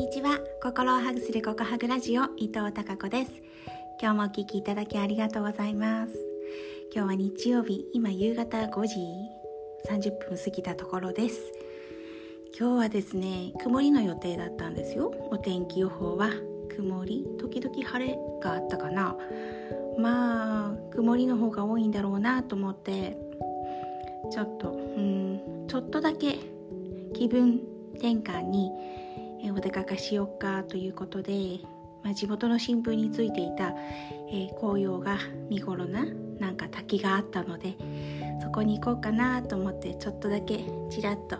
にちは。心をハグするココハグラジオ伊藤孝子です。今日もお聞きいただきありがとうございます。今日は日曜日今夕方5時30分過ぎたところです。今日はですね曇りの予定だったんですよ。お天気予報は。曇り時々晴れがあったかな。まあ曇りの方が多いんだろうなと思ってちょっとうんちょっとだけ気分転換にえお出かけしようかということで、まあ、地元の新聞についていた、えー、紅葉が見頃ななんか滝があったのでそこに行こうかなと思ってちょっとだけちらっと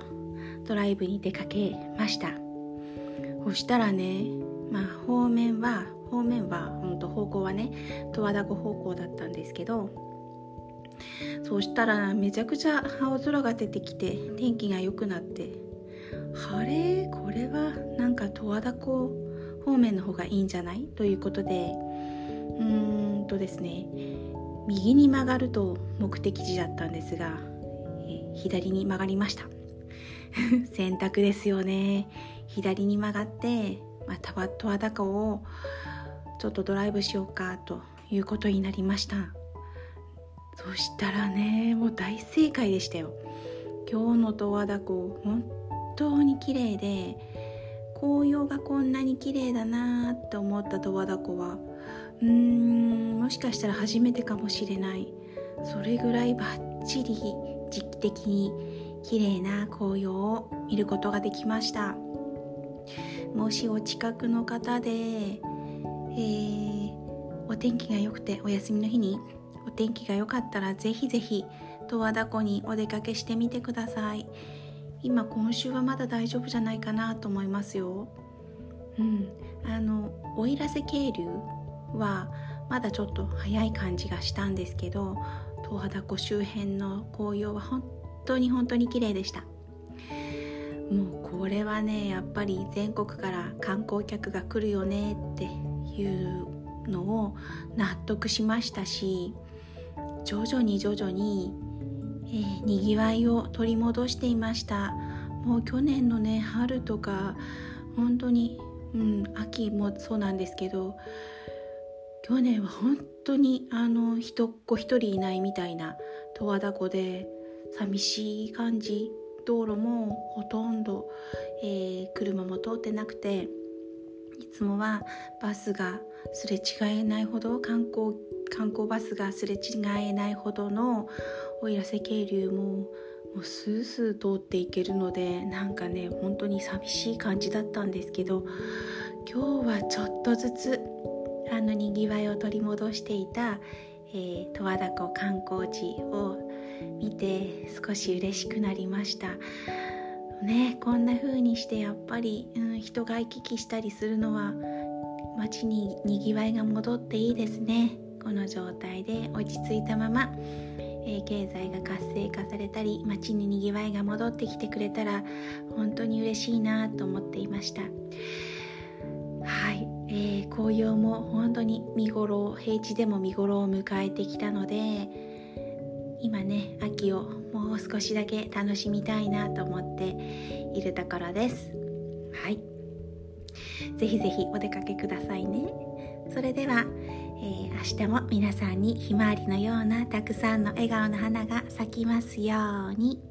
ドライブに出かけました。そしたらねまあ方面は方面は本当方向はね十和田湖方向だったんですけどそうしたらめちゃくちゃ青空が出てきて天気が良くなって晴れ？これはなんか十和田湖方面の方がいいんじゃない？ということで。うーんとですね。右に曲がると目的地だったんですが、え左に曲がりました。選択ですよね。左に曲がって、まあ、十和田湖をちょっとドライブしようかということになりました。そしたらねもう大正解でしたよ。今日の十和田湖本当に綺麗で紅葉がこんなに綺麗だなって思った十和田湖はうーんもしかしたら初めてかもしれない。それぐらいバッチリ時期的に綺麗な紅葉を見ることができました。もしお近くの方で、えー、お天気が良くてお休みの日にお天気が良かったらぜひぜひ十和田湖にお出かけしてみてください。今今週はまだ大丈夫じゃないかなと思いますよ。うん、あの奥入瀬渓流はまだちょっと早い感じがしたんですけど十和田湖周辺の紅葉は本当に本当に綺麗でしたもうこれはねやっぱり全国から観光客が来るよねっていうのを納得しましたし徐々に徐々にえー、にぎわいを取り戻していました。もう去年のね春とか本当にうん秋もそうなんですけど去年は本当にあの人っ子一人いないみたいな十和田湖で寂しい感じ。道路もほとんど、えー、車も通ってなくていつもはバスがすれ違えないほど観光観光バスがすれ違えないほどの奥入瀬渓流ももうスースー通っていけるのでなんかね本当に寂しい感じだったんですけど今日はちょっとずつあのにぎわいを取り戻していた、えー、十和田湖観光地を見て少し嬉しくなりました。ねこんな風にしてやっぱり、うん、人が行き来したりするのは街ににぎわいが戻っていいですね。この状態で落ち着いたまま、えー、経済が活性化されたり街ににぎわいが戻ってきてくれたら本当に嬉しいなと思っていました。はい、えー、紅葉も本当に見頃平地でも見頃を迎えてきたので今ね秋をもう少しだけ楽しみたいなと思っているところです。はい。ぜひぜひお出かけくださいね。それでは、えー、明日も皆さんにひまわりのようなたくさんの笑顔の花が咲きますように。